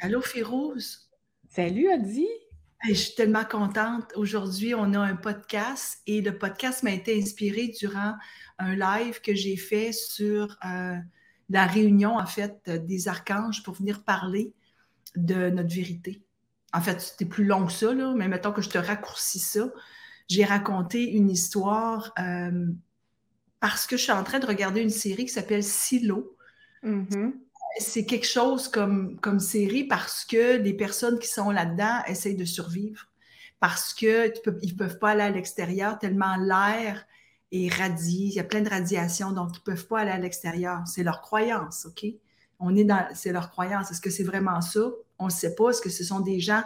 Allô, Férouz? Salut, Adi. je suis tellement contente. Aujourd'hui, on a un podcast et le podcast m'a été inspiré durant un live que j'ai fait sur euh, la réunion, en fait, des archanges pour venir parler de notre vérité. En fait, c'était plus long que ça, là, mais mettons que je te raccourcis ça. J'ai raconté une histoire euh, parce que je suis en train de regarder une série qui s'appelle Silo. Mm-hmm c'est quelque chose comme, série parce que les personnes qui sont là-dedans essayent de survivre. Parce qu'ils ne peuvent pas aller à l'extérieur tellement l'air est radié, il y a plein de radiation, donc ils ne peuvent pas aller à l'extérieur. C'est leur croyance, OK? On est dans, c'est leur croyance. Est-ce que c'est vraiment ça? On ne sait pas. Est-ce que ce sont des gens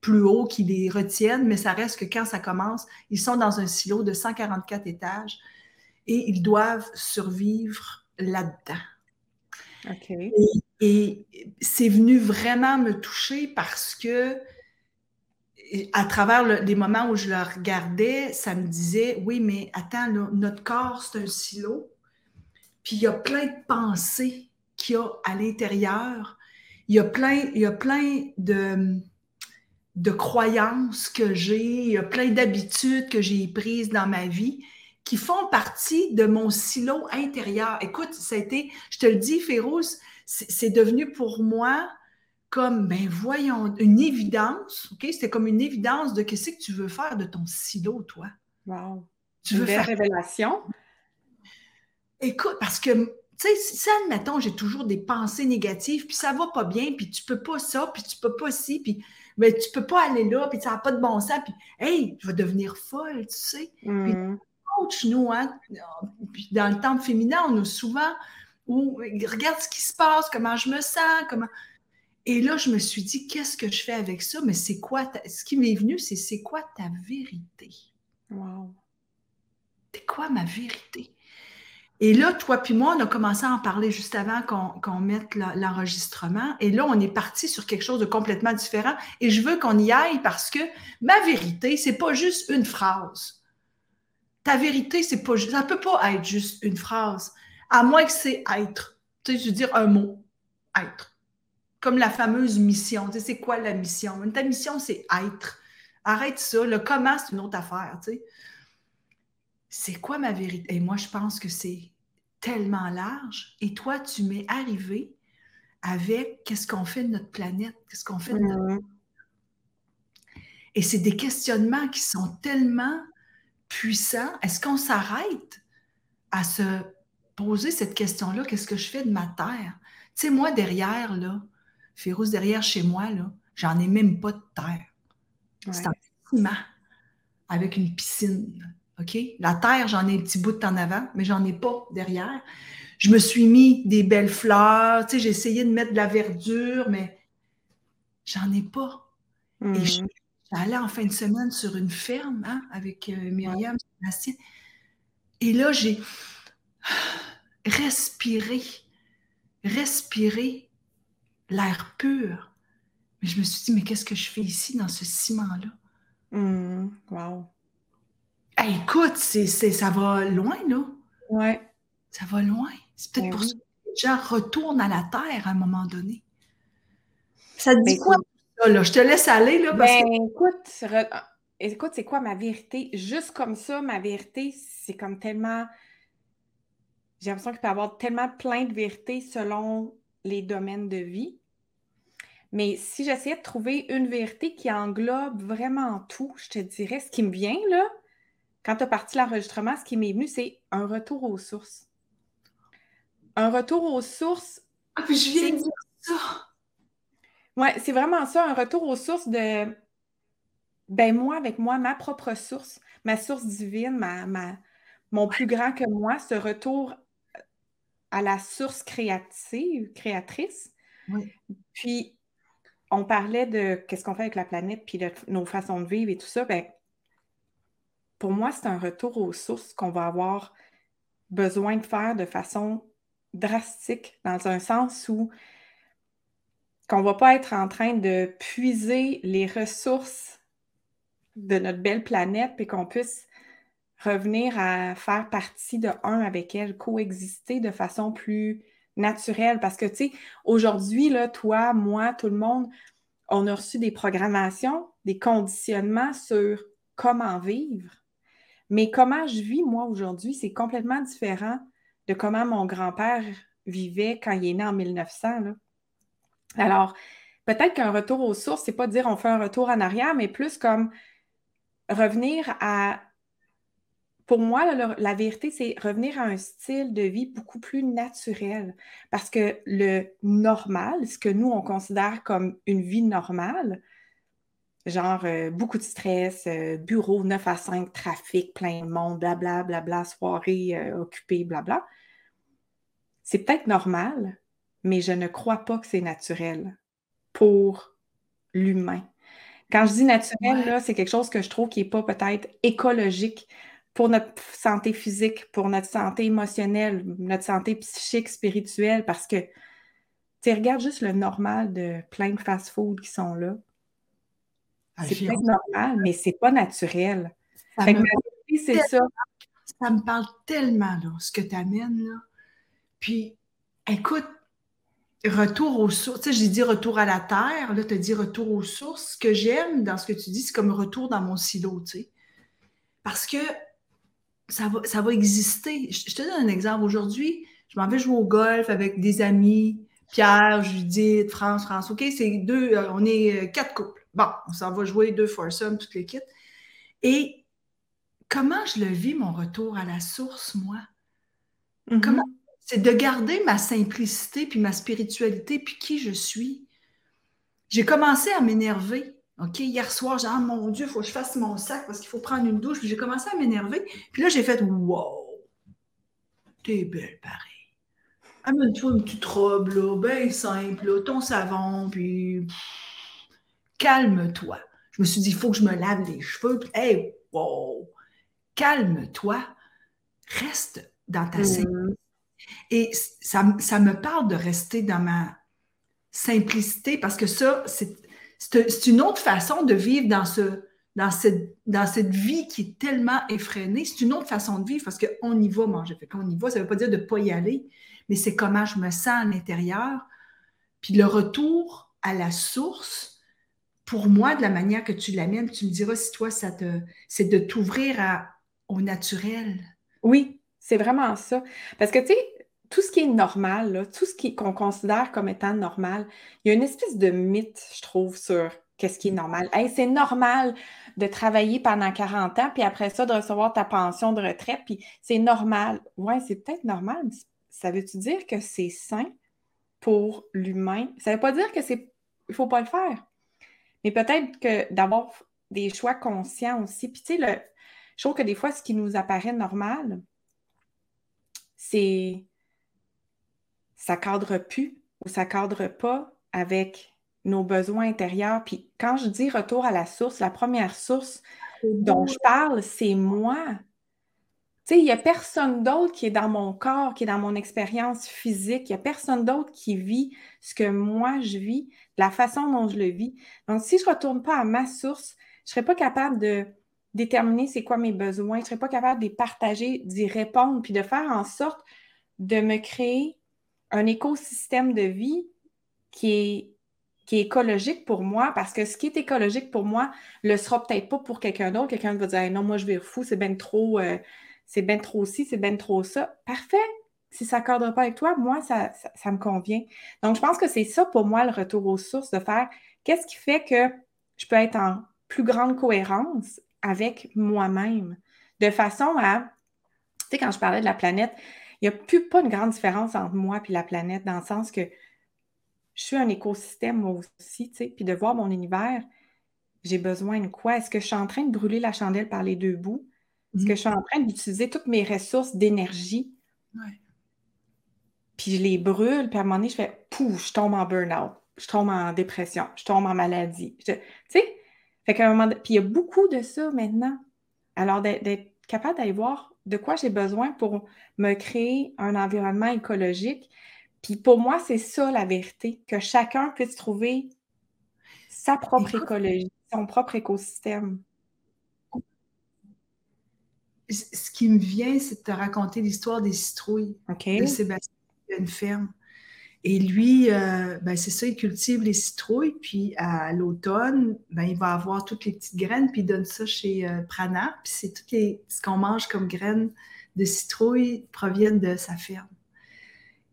plus hauts qui les retiennent? Mais ça reste que quand ça commence, ils sont dans un silo de 144 étages et ils doivent survivre là-dedans. Et, c'est venu vraiment me toucher parce que à travers les moments où je le regardais, ça me disait, oui, mais attends, notre corps, c'est un silo. Puis il y a plein de pensées qu'il y a à l'intérieur. Il y a plein, il y a plein de, de croyances que j'ai, il y a plein d'habitudes que j'ai prises dans ma vie qui font partie de mon silo intérieur. Écoute, ça a été, je te le dis, Féroce, c'est devenu pour moi comme, ben voyons, une évidence, OK? C'était comme une évidence de qu'est-ce que tu veux faire de ton silo, toi. Wow. Tu veux faire... révélation? Écoute, parce que, tu sais, si, admettons, j'ai toujours des pensées négatives, puis ça va pas bien, puis tu peux pas ça, puis tu peux pas ci, puis mais tu peux pas aller là, puis ça n'a pas de bon sens, puis hey, tu vas devenir folle, tu sais. Mm coach, nous, hein? dans le temple féminin, on a souvent où regarde ce qui se passe, comment je me sens, comment. Et là, je me suis dit, qu'est-ce que je fais avec ça? Mais c'est quoi? Ce qui m'est venu, c'est c'est quoi ta vérité? Wow. C'est quoi ma vérité? Et là, toi puis moi, on a commencé à en parler juste avant qu'on mette l'enregistrement. Et là, on est parti sur quelque chose de complètement différent. Et je veux qu'on y aille parce que ma vérité, c'est pas juste une phrase ta vérité, c'est pas ça peut pas être juste une phrase, à moins que c'est être. Tu sais, je veux dire un mot, être. Comme la fameuse mission. Tu sais, c'est quoi la mission? Ta mission, c'est être. Arrête ça. Le comment, c'est une autre affaire. Tu sais. C'est quoi ma vérité? Et moi, je pense que c'est tellement large. Et toi, tu m'es arrivé avec qu'est-ce qu'on fait de notre planète, qu'est-ce qu'on fait de notre... Et c'est des questionnements qui sont tellement puissant, est-ce qu'on s'arrête à se poser cette question-là, qu'est-ce que je fais de ma terre? Tu sais, moi, derrière, là, Férouz, derrière chez moi, là, j'en ai même pas de terre. C'est un ciment avec une piscine. OK? La terre, j'en ai un petit bout en avant, mais j'en ai pas derrière. Je me suis mis des belles fleurs, tu sais, j'ai essayé de mettre de la verdure, mais j'en ai pas. Et je mmh. J'allais en fin de semaine sur une ferme hein, avec euh, Myriam, Sébastien. Et là, j'ai respiré, respiré l'air pur. Mais je me suis dit, mais qu'est-ce que je fais ici dans ce ciment-là? Mmh, wow. écoute, c'est, ça va loin, là. Ouais. Ça va loin. C'est peut-être ben pour ça que les gens retournent à la terre à un moment donné. Ça te dit ben, quoi je te laisse aller. Là, parce ben, écoute, écoute, c'est quoi ma vérité? Juste comme ça, ma vérité, c'est comme tellement. J'ai l'impression qu'il peut y avoir tellement plein de vérités selon les domaines de vie. Mais si j'essayais de trouver une vérité qui englobe vraiment tout, je te dirais, ce qui me vient, là, quand tu as parti l'enregistrement, ce qui m'est venu, c'est un retour aux sources. Un retour aux sources. Ah, puis je viens de dire ça. Oui, c'est vraiment ça, un retour aux sources de ben moi, avec moi, ma propre source, ma source divine, ma, ma mon plus grand que moi, ce retour à la source créative, créatrice. Puis on parlait de qu'est-ce qu'on fait avec la planète, puis nos façons de vivre et tout ça. Ben, pour moi, c'est un retour aux sources qu'on va avoir besoin de faire de façon drastique, dans un sens où qu'on ne va pas être en train de puiser les ressources de notre belle planète, et qu'on puisse revenir à faire partie de un avec elle, coexister de façon plus naturel. Parce que, tu sais, aujourd'hui, toi, moi, tout le monde, on a reçu des programmations, des conditionnements sur comment vivre. Mais comment je vis, moi, aujourd'hui, c'est complètement différent de comment mon grand-père vivait quand il est né en 1900. Là. Alors, peut-être qu'un retour aux sources, c'est pas dire on fait un retour en arrière, mais plus comme revenir à. Pour moi, la, vérité, c'est revenir à un style de vie beaucoup plus naturel. Parce que le normal, ce que nous, on considère comme une vie normale, genre euh, beaucoup de stress, euh, bureau 9 à 5, trafic, plein de monde, blablabla, bla, bla, soirée euh, occupée, blabla. C'est peut-être normal, mais je ne crois pas que c'est naturel pour l'humain. Quand je dis naturel, c'est quelque chose que je trouve qui n'est pas peut-être écologique pour notre santé physique, pour notre santé émotionnelle, notre santé psychique, spirituelle, parce que tu regardes juste le normal de plein de fast-food qui sont là. Ah, c'est pas normal, mais c'est pas naturel. c'est ça. Ça me parle tellement, là, ce que tu amènes, là. Puis, écoute, retour aux sources. Tu sais, j'ai dit retour à la terre. Là, tu as dit retour aux sources. Ce que j'aime dans ce que tu dis, c'est comme retour dans mon silo, tu sais. Parce que ça va, ça va exister. Je, te donne un exemple. Aujourd'hui, je m'en vais jouer au golf avec des amis, Pierre, Judith, France, France. OK, c'est deux, euh, on est euh, quatre couples. Bon, on s'en va jouer deux foursomes, toutes les kits. Et comment je le vis, mon retour à la source, moi? Mm-hmm. Comment c'est de garder ma simplicité, puis ma spiritualité, puis qui je suis. J'ai commencé à m'énerver. OK, hier soir, j'ai dit, ah, mon Dieu, il faut que je fasse mon sac parce qu'il faut prendre une douche. Puis j'ai commencé à m'énerver. Puis là, j'ai fait, wow, t'es belle pareil. Amène-toi une petite robe, là, bien simple, là, ton savon, puis calme-toi. Je me suis dit, il faut que je me lave les cheveux. Puis, hey, wow, calme-toi. Reste dans ta mmh. Et ça, me parle de rester dans ma simplicité parce que ça, c'est une autre façon de vivre dans, ce, dans, cette, vie qui est tellement effrénée. C'est une autre façon de vivre parce qu'on y va manger. Fait qu'on y va, ça ne veut pas dire de ne pas y aller, mais c'est comment je me sens à l'intérieur. Puis le retour à la source, pour moi, de la manière que tu l'amènes, tu me diras si toi, c'est de t'ouvrir au naturel. Oui, c'est vraiment ça. Parce que, tu sais, tout ce qui est normal, tout ce qu'on considère comme étant normal, il y a une espèce de mythe, je trouve, sur qu'est-ce qui est normal. C'est normal de travailler pendant 40 ans, puis après ça, de recevoir ta pension de retraite, puis c'est normal. Ouais, c'est peut-être normal, ça veut-tu dire que c'est sain pour l'humain? Ça ne veut pas dire que c'est il faut pas le faire. Mais peut-être que d'avoir des choix conscients aussi. Puis tu sais, je trouve que des fois, ce qui nous apparaît normal, c'est ça cadre plus ou ça cadre pas avec nos besoins intérieurs. Puis quand je dis retour à la source, la première source dont je parle, c'est moi. Tu sais, il n'y a personne d'autre qui est dans mon corps, qui est dans mon expérience physique. Il n'y a personne d'autre qui vit ce que moi je vis, la façon dont je le vis. Donc, si je ne retourne pas à ma source, je ne serais pas capable de déterminer c'est quoi mes besoins, je ne serais pas capable de les partager, d'y répondre, puis de faire en sorte de me créer un écosystème de vie qui est, qui est écologique pour moi, parce que ce qui est écologique pour moi le sera peut-être pas pour quelqu'un d'autre. Quelqu'un va dire non, moi je vais fou, c'est bien trop, euh, c'est bien trop ci, c'est bien trop ça. Parfait. Si ça ne pas avec toi, moi, ça, ça me convient. Donc, je pense que c'est ça pour moi le retour aux sources, de faire qu'est-ce qui fait que je peux être en plus grande cohérence avec moi-même, de façon à, tu sais, quand je parlais de la planète, il n'y a plus pas une grande différence entre moi et la planète, dans le sens que je suis un écosystème moi aussi, tu sais, puis de voir mon univers, j'ai besoin de quoi? Est-ce que je suis en train de brûler la chandelle par les deux bouts? Est-ce que je suis en train d'utiliser toutes mes ressources d'énergie? Puis je les brûle, puis à un moment donné, je fais pouf, je tombe en burn-out, je tombe en dépression, je tombe en maladie. Tu sais, fait qu'à un moment Puis il y a beaucoup de ça maintenant. Alors, d'être capable d'aller voir de quoi j'ai besoin pour me créer un environnement écologique. Puis pour moi, c'est ça la vérité, que chacun puisse trouver sa propre écologie, son propre écosystème. Ce qui me vient, c'est de te raconter l'histoire des citrouilles de Sébastien, une ferme. Et lui, euh, ben, c'est ça, il cultive les citrouilles, puis à l'automne, ben, il va avoir toutes les petites graines, puis il donne ça chez euh, Prana, puis c'est tout les, ce qu'on mange comme graines de citrouilles proviennent de sa ferme.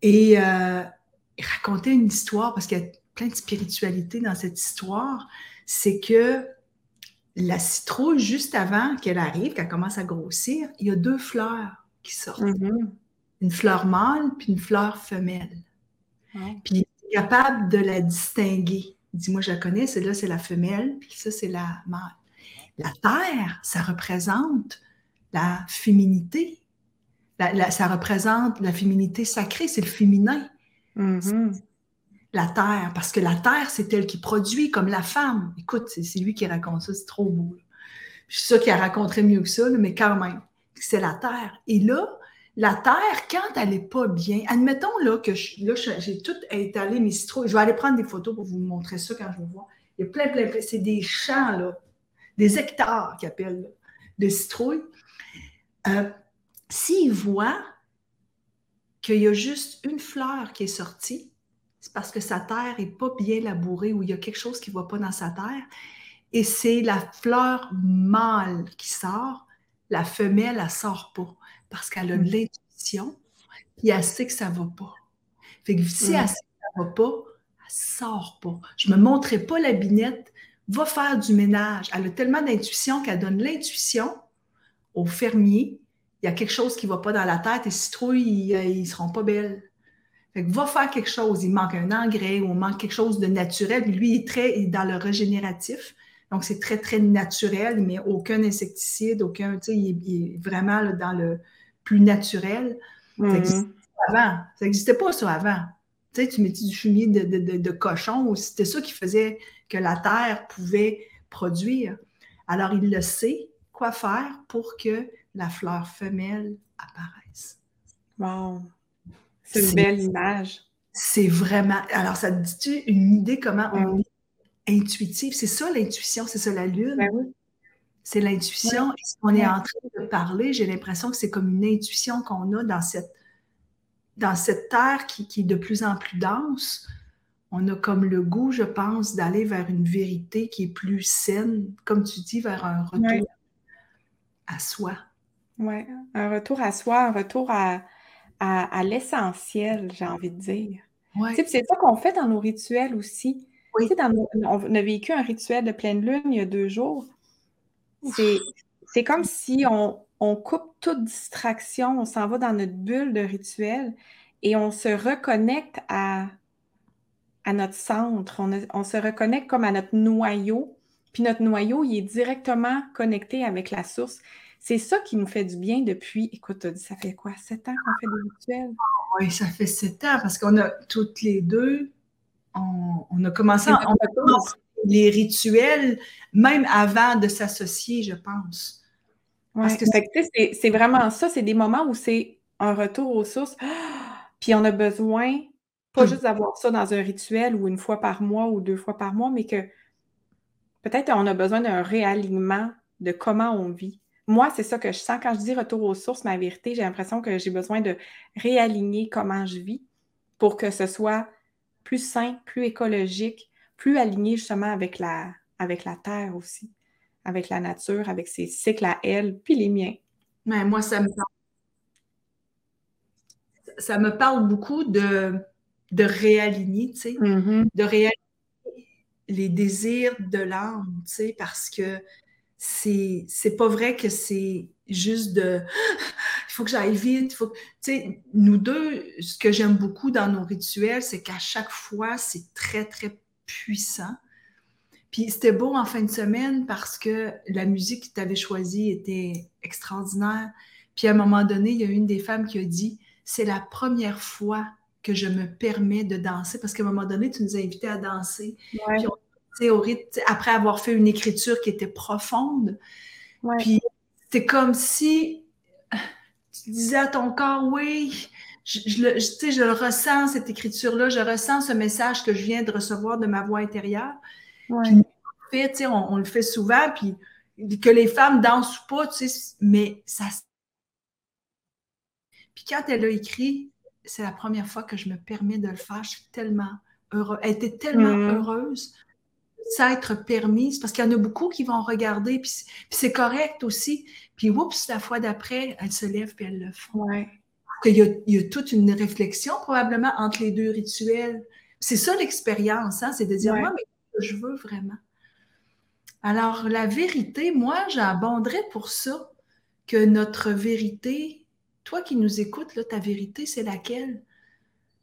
Et euh, il racontait une histoire, parce qu'il y a plein de spiritualité dans cette histoire, c'est que la citrouille, juste avant qu'elle arrive, qu'elle commence à grossir, il y a deux fleurs qui sortent. Mm-hmm. Une fleur mâle, puis une fleur femelle. Puis il est capable de la distinguer. Il dit, moi, je la connais, celle-là, c'est la femelle, puis ça, c'est la mâle. La terre, ça représente la féminité. ça représente la féminité sacrée, c'est le féminin. Mm-hmm. La terre, parce que la terre, c'est elle qui produit, comme la femme. Écoute, c'est lui qui raconte ça, c'est trop beau. Je suis sûre qu'il raconterait mieux que ça, mais quand même, c'est la terre. Et là, la terre, quand elle n'est pas bien, admettons là, que j'ai tout étalé mes citrouilles. Je vais aller prendre des photos pour vous montrer ça quand je vous vois. Il y a plein, plein, plein. C'est des champs, là, des hectares qu'ils appellent, de citrouilles. Euh, S'ils voient qu'il y a juste une fleur qui est sortie, c'est parce que sa terre n'est pas bien labourée ou il y a quelque chose qui ne va pas dans sa terre. Et c'est la fleur mâle qui sort. La femelle, elle ne sort pas parce qu'elle a de mm. l'intuition, puis elle sait que ça ne va pas. Fait que si mm. elle sait que ça ne va pas, elle ne sort pas. Je ne me montrerai pas la binette, va faire du ménage. Elle a tellement d'intuition qu'elle donne l'intuition au fermier. Il y a quelque chose qui ne va pas dans la tête et citrouilles, ils ne seront pas belles. Fait que va faire quelque chose. Il manque un engrais ou il manque quelque chose de naturel. Lui, il est très dans le régénératif. Donc, c'est très, très naturel, mais aucun insecticide, aucun, tu sais, il, est vraiment dans le, plus naturel. Ça n'existait mhm. pas avant. Ça n'existait pas ça avant. Tu sais, tu mettais du fumier de, cochon, c'était ça qui faisait que la terre pouvait produire. Alors, il le sait quoi faire pour que la fleur femelle apparaisse. Wow! C'est une belle image. C'est vraiment. Alors, ça te dit-tu une idée comment on est intuitif? C'est ça l'intuition, c'est ça la lune? Ben c'est l'intuition. Et ce qu'on est en train de parler, j'ai l'impression que c'est comme une intuition qu'on a dans cette, dans cette terre qui, est de plus en plus dense. On a comme le goût, je pense, d'aller vers une vérité qui est plus saine, comme tu dis, vers un retour à soi. Oui, un retour à soi, un retour à, à, l'essentiel, j'ai envie de dire. C'est ça qu'on fait dans nos rituels aussi. on a vécu un rituel de pleine lune il y a deux jours. C'est comme si on, coupe toute distraction, on s'en va dans notre bulle de rituel et on se reconnecte à, à notre centre, on, se reconnecte comme à notre noyau. Puis notre noyau, il est directement connecté avec la source. C'est ça qui nous fait du bien depuis, écoute, ça fait quoi, sept ans qu'on fait des rituels? Oui, ça fait sept ans parce qu'on a toutes les deux, on, a commencé, on a commencé les rituels, même avant de s'associer, je pense. c'est vraiment ça, c'est des moments où c'est un retour aux sources, puis on a besoin, pas hmm. juste d'avoir ça dans un rituel ou une fois par mois ou deux fois par mois, mais que peut-être on a besoin d'un réalignement de comment on vit. Moi, c'est ça que je sens quand je dis retour aux sources, ma vérité, j'ai l'impression que j'ai besoin de réaligner comment je vis pour que ce soit plus sain, plus écologique, plus aligné justement avec la, avec la terre aussi, avec la nature, avec ses cycles à elle, puis les miens. Mais moi, ça me parle. Ça me parle beaucoup de, de réaligner, tu sais, mm-hmm. de réaligner les désirs de l'âme, tu sais, parce que c'est, c'est pas vrai que c'est juste de il faut que j'aille vite, faut tu sais, nous deux, ce que j'aime beaucoup dans nos rituels, c'est qu'à chaque fois, c'est très, très puissant. Puis c'était beau en fin de semaine parce que la musique que tu avais choisie était extraordinaire. Puis à un moment donné, il y a une des femmes qui a dit C'est la première fois que je me permets de danser parce qu'à un moment donné, tu nous as invités à danser. Puis au rythme, après avoir fait une écriture qui était profonde. Puis c'était comme si tu disais à ton corps Oui, je, je, je, je, le ressens, cette écriture-là, je ressens ce message que je viens de recevoir de ma voix intérieure. Puis, on, on, le fait souvent, puis que les femmes dansent ou pas, mais ça. Puis quand elle a écrit c'est la première fois que je me permets de le faire. Je suis tellement heureuse. Elle était tellement mm. heureuse s'être permise, parce qu'il y en a beaucoup qui vont regarder, puis c'est correct aussi. Puis, oups, la fois d'après, elle se lève puis elle le fait. Ouais. Il, y a, il y a toute une réflexion probablement entre les deux rituels. C'est ça l'expérience, hein? c'est de dire, moi, mais je veux vraiment? Alors, la vérité, moi, j'abonderais pour ça que notre vérité, toi qui nous écoutes, là, ta vérité, c'est laquelle?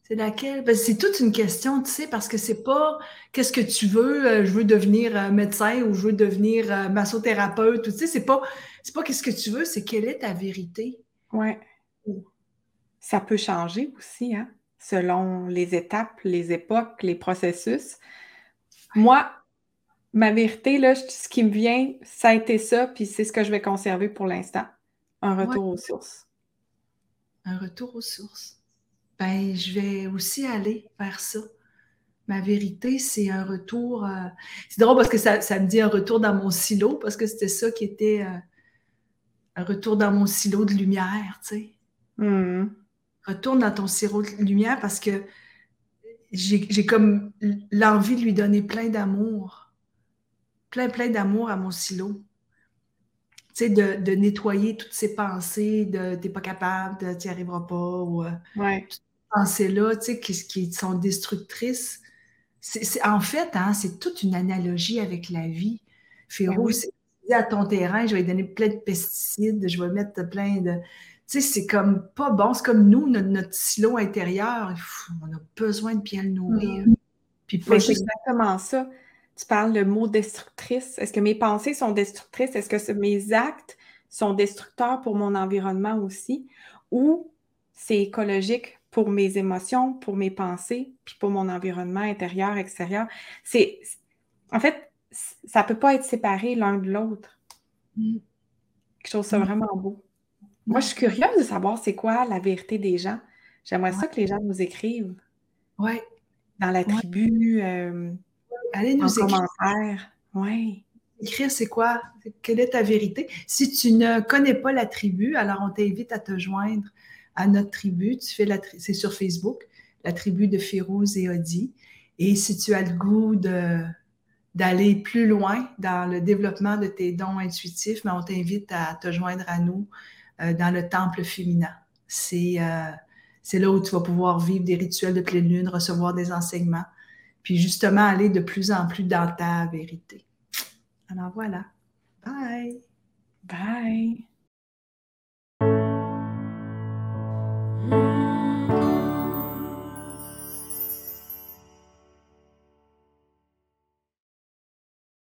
C'est laquelle? Ben, c'est toute une question, tu sais, parce que c'est pas qu'est-ce que tu veux, euh, je veux devenir euh, médecin ou je veux devenir euh, massothérapeute, tu sais, c'est pas, c'est pas qu'est-ce que tu veux, c'est quelle est ta vérité. Oui. Ça peut changer aussi, hein, selon les étapes, les époques, les processus. Moi, ma vérité, là, ce qui me vient, ça a été ça, puis c'est ce que je vais conserver pour l'instant. Un retour aux sources. Un retour aux sources ben, je vais aussi aller vers ça. Ma vérité, c'est un retour. Euh, c'est drôle parce que ça, me dit un retour dans mon silo, parce que c'était ça qui était euh, un retour dans mon silo de lumière, tu sais. Hmm. Retourne dans ton silo de lumière parce que j'ai comme l'envie de lui donner plein d'amour. Plein, plein d'amour à mon silo. Tu sais, de, nettoyer toutes ces pensées de t'es pas capable, tu n'y arriveras pas, ou euh, ouais pensées-là, tu sais, qui, sont destructrices, c'est, en fait, hein, c'est toute une analogie avec la vie. Féro, ben c'est à ton terrain, je vais donner plein de pesticides, je vais mettre plein de. Tu sais, c'est comme pas bon. C'est comme nous, notre, silo intérieur, on a besoin de bien le nourrir. Mm. Puis c'est exactement ça. Tu parles le mot destructrice. Est-ce que mes pensées sont destructrices? Est-ce que mes actes sont destructeurs pour mon environnement aussi? Ou c'est écologique pour mes émotions, pour mes pensées, puis pour mon environnement intérieur, extérieur? C'est, en fait, ça ne peut pas être séparé l'un de l'autre. Mm. Je trouve ça mm. vraiment beau. Moi, je suis curieuse de savoir c'est quoi la vérité des gens. J'aimerais ça que les gens nous écrivent. Oui. Dans la tribu, euh, Allez nous en commentaire. Oui. Écrire, c'est quoi? Quelle est ta vérité? Si tu ne connais pas la tribu, alors on t'invite à te joindre à notre tribu. Tu fais la c'est sur Facebook, la tribu de Férouz et Odi. Et si tu as le goût de, d'aller plus loin dans le développement de tes dons intuitifs, mais ben, on t'invite à te joindre à nous euh, dans le temple féminin. C'est, euh, c'est là où tu vas pouvoir vivre des rituels de pleine lune, recevoir des enseignements, puis justement aller de plus en plus dans ta vérité. Alors voilà. Bye. Bye.